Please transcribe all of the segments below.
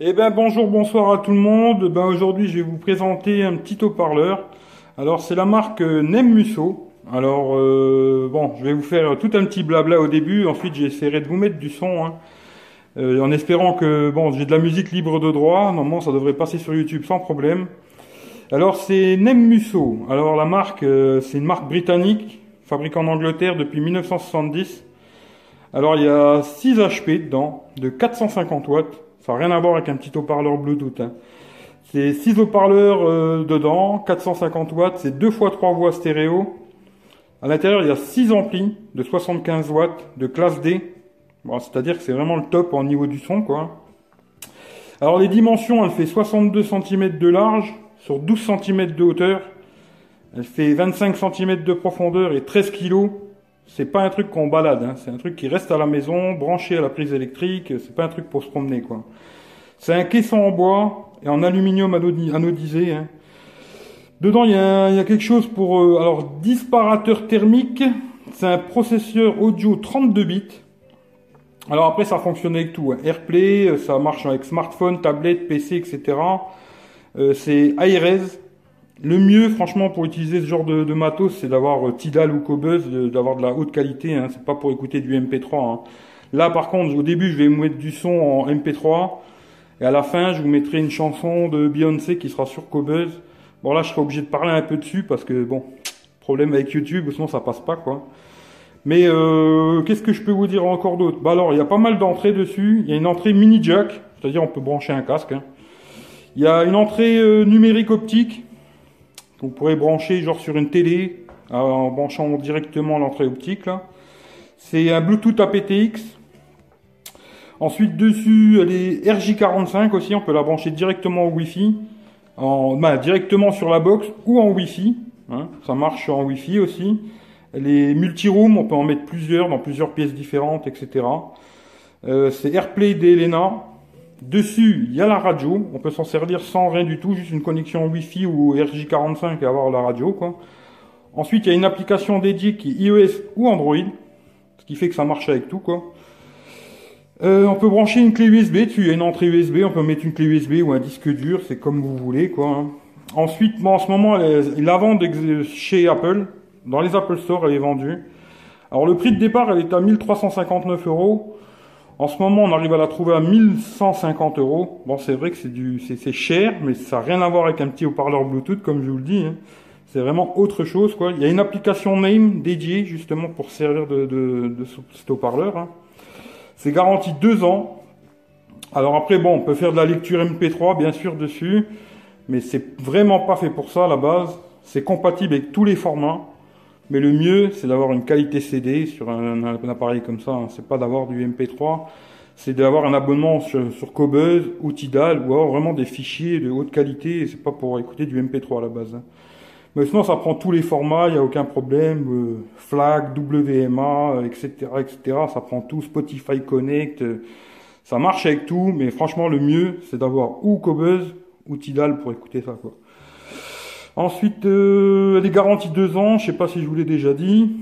Eh ben bonjour, bonsoir à tout le monde. Ben aujourd'hui, je vais vous présenter un petit haut-parleur. Alors c'est la marque euh, Nem Musso. Alors euh, bon, je vais vous faire tout un petit blabla au début. Ensuite, j'essaierai de vous mettre du son, hein. Euh, en espérant que bon, j'ai de la musique libre de droit. Normalement, ça devrait passer sur YouTube sans problème. Alors c'est Nem Musso. Alors la marque, c'est une marque britannique, fabriquée en Angleterre depuis 1970. Alors il y a 6 HP dedans, de 450 watts. Ça n'a rien à voir avec un petit haut-parleur Bluetooth. Hein. C'est 6 haut-parleurs euh, dedans, 450 watts, c'est 2 fois 3 voix stéréo. À l'intérieur, il y a 6 amplis de 75 watts de classe D. Bon, C'est-à-dire que c'est vraiment le top en niveau du son. quoi. Alors les dimensions, elle fait 62 cm de large sur 12 cm de hauteur. Elle fait 25 cm de profondeur et 13 kg c'est pas un truc qu'on balade, hein. c'est un truc qui reste à la maison, branché à la prise électrique, c'est pas un truc pour se promener, quoi. C'est un caisson en bois et en aluminium anodisé. Hein. Dedans, il y, a, quelque chose pour... Euh, alors, disparateur thermique, c'est un processeur audio 32 bits. Alors après, ça fonctionne avec tout. Hein. AirPlay, ça marche avec smartphone, tablette, PC, etc. Euh, c'est Airez, le mieux, franchement, pour utiliser ce genre de, matos, c'est d'avoir euh, Tidal ou Cobuzz, d'avoir de la haute qualité. Hein. C'est pas pour écouter du MP3. Hein. Là, par contre, au début, je vais mettre du son en MP3. Et à la fin, je vous mettrai une chanson de Beyoncé qui sera sur Cobuzz. Bon, là, je serai obligé de parler un peu dessus parce que, bon, problème avec YouTube, sinon ça passe pas, quoi. Mais euh, qu'est-ce que je peux vous dire encore d'autre? Bah alors, il y a pas mal d'entrées dessus. Il y a une entrée mini jack, c'est-à-dire on peut brancher un casque. Hein. Il y a une entrée euh, numérique optique vous pourrez brancher genre sur une télé en branchant directement l'entrée optique là. C'est un Bluetooth aptX. Ensuite dessus, elle est RJ45 aussi, on peut la brancher directement au Wi-Fi, en, ben, directement sur la box ou en Wi-Fi. Hein. ça marche en Wi-Fi aussi. Elle est multi-room, on peut en mettre plusieurs dans plusieurs pièces différentes, etc. Euh, c'est AirPlay d'Elena. Dessus, il y a la radio. On peut s'en servir sans rien du tout, juste une connexion Wi-Fi ou RJ45 et avoir la radio, quoi. Ensuite, il y a une application dédiée qui est iOS ou Android, ce qui fait que ça marche avec tout, quoi. Euh, on peut brancher une clé USB. Il y a une entrée USB. On peut mettre une clé USB ou un disque dur. C'est comme vous voulez, quoi. Hein. Ensuite, en ce moment, la vend chez Apple. Dans les Apple Store, elle est vendue. Alors, le prix de départ, elle est à 1359 euros. En ce moment, on arrive à la trouver à 1150 euros. Bon, c'est vrai que c'est du, c'est cher, mais ça n'a rien à voir avec un petit haut-parleur Bluetooth, comme je vous le dis. Hein. C'est vraiment autre chose, quoi. Il y a une application Name dédiée, justement, pour servir de, de, de cet haut-parleur. Hein. C'est garanti deux ans. Alors après, bon, on peut faire de la lecture MP3, bien sûr, dessus. Mais c'est vraiment pas fait pour ça, à la base. C'est compatible avec tous les formats. Mais le mieux, c'est d'avoir une qualité CD sur un, appareil comme ça. Hein. C'est pas d'avoir du MP3, c'est d'avoir un abonnement sur, sur Cobuzz ou Tidal ou avoir vraiment des fichiers de haute qualité. C'est pas pour écouter du MP3 à la base. Hein. Mais sinon, ça prend tous les formats, il n'y a aucun problème. Euh, FLAC, WMA, etc., etc. Ça prend tout. Spotify Connect. Euh, ça marche avec tout, mais franchement, le mieux, c'est d'avoir ou Cobuzz ou Tidal pour écouter ça, quoi. Ensuite, euh, elle est garantie deux ans, je sais pas si je vous l'ai déjà dit.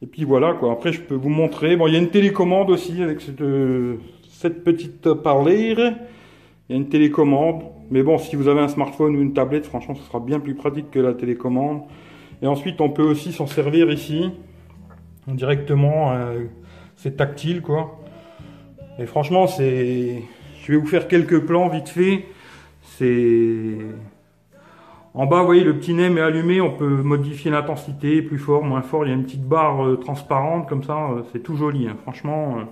Et puis voilà, quoi. Après, je peux vous montrer. Bon, il y a une télécommande aussi avec cette, euh, cette petite parlère. Il y a une télécommande. Mais bon, si vous avez un smartphone ou une tablette, franchement, ce sera bien plus pratique que la télécommande. Et ensuite, on peut aussi s'en servir ici. Directement, euh, c'est tactile, quoi. Et franchement, c'est... Je vais vous faire quelques plans vite fait. C'est... En bas, vous voyez, le petit nez est allumé, on peut modifier l'intensité, plus fort, moins fort. Il y a une petite barre euh, transparente, comme ça, euh, c'est tout joli. Hein. Franchement, euh.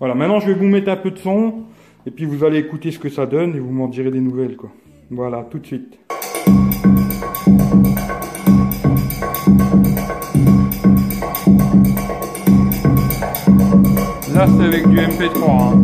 voilà. Maintenant, je vais vous mettre un peu de son, et puis vous allez écouter ce que ça donne, et vous m'en direz des nouvelles, quoi. Voilà, tout de suite. Là, c'est avec du MP3. 3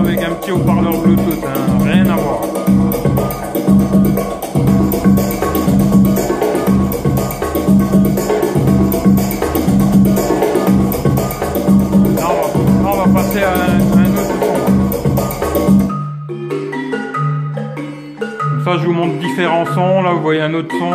avec un petit haut-parleur Bluetooth, hein. rien à voir. Là on va, là, on va passer à un, à un autre son. Comme ça je vous montre différents sons, là vous voyez un autre son.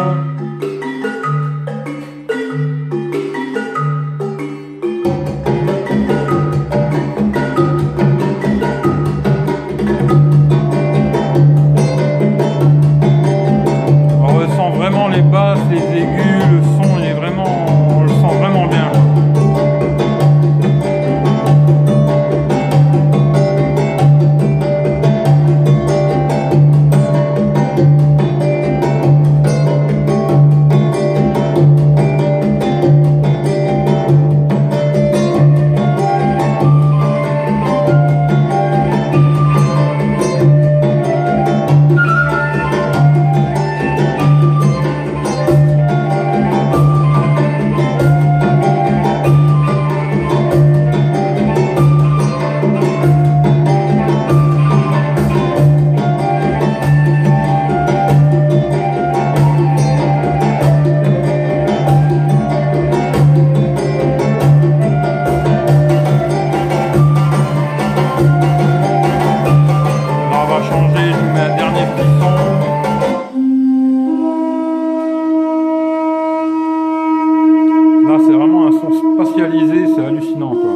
C'est hallucinant, quoi.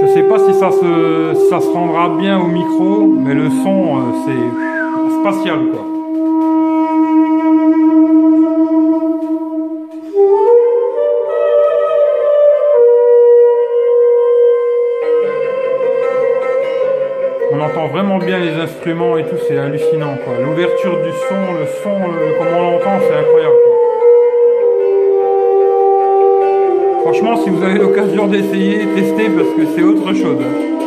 Je sais pas si ça se, ça se rendra bien au micro, mais le son, euh, c'est spatial, quoi. On entend vraiment bien les instruments et tout, c'est hallucinant quoi. L'ouverture du son, le son, le- comme on l'entend, c'est incroyable Franchement, si vous avez l'occasion d'essayer, testez parce que c'est autre chose.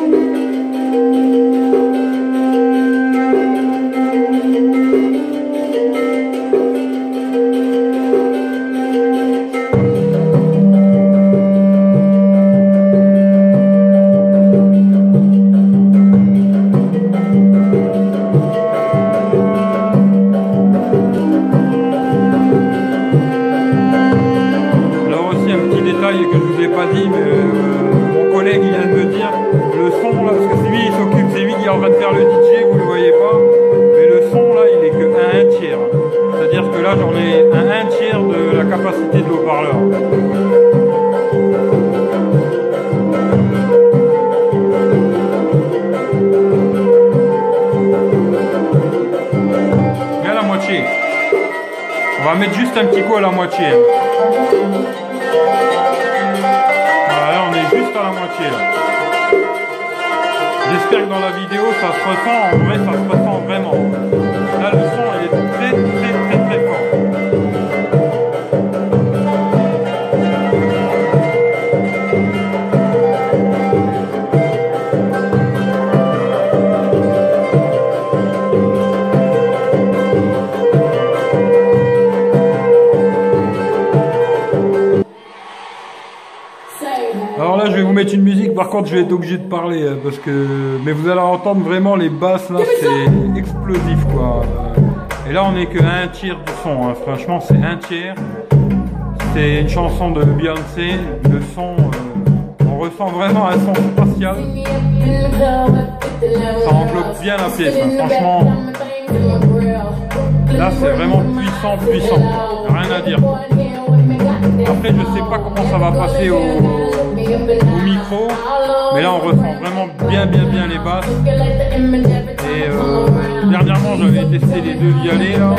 On va mettre juste un petit coup à la moitié. Là on est juste à la moitié. J'espère que dans la vidéo ça se ressent, en vrai ça se ressent vraiment. Là le son il est contre je vais être obligé de parler hein, parce que. Mais vous allez entendre vraiment les basses là, c'est explosif quoi. Et là on est que un tiers du son, hein. franchement c'est un tiers. C'est une chanson de Beyoncé, le son, euh, on ressent vraiment un son spatial. Ça enveloppe bien la pièce, hein. franchement. Là c'est vraiment puissant, puissant, rien à dire. Après je sais pas comment ça va passer au, au micro, mais là on ressent vraiment bien bien bien les basses. Et euh, dernièrement j'avais testé les deux violets là,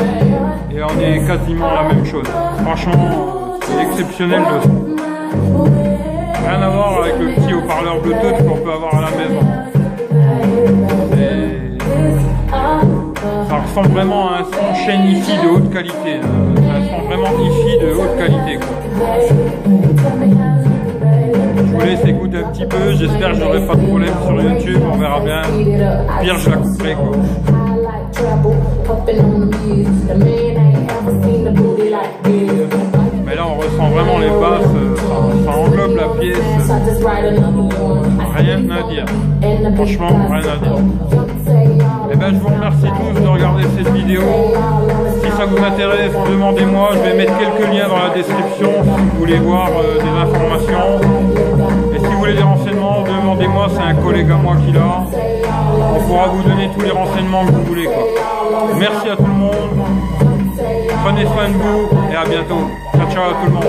et on est quasiment la même chose. Franchement, c'est exceptionnel le son. Rien à voir avec le petit haut-parleur Bluetooth qu'on peut avoir à la maison. Ça ressemble vraiment à un son chaîne hi de haute qualité. C'est un son vraiment hi de haute qualité. Quoi. Vous laisse écouter un petit peu. J'espère que j'aurai pas de problème sur YouTube. On verra bien. Pire, je la couperai. Mais là, on ressent vraiment les basses. Ça, ça englobe la pièce. Rien à dire. Franchement, rien à dire. Et eh ben, je vous remercie tous de regarder cette vidéo. Si ça vous intéresse, demandez-moi. Je vais mettre quelques liens dans la description si vous voulez voir euh, des informations voulez des renseignements, demandez-moi, c'est un collègue à moi qui l'a. On pourra vous donner tous les renseignements que vous voulez. Merci à tout le monde. Prenez soin de vous et à bientôt. Ciao ciao à tout le monde.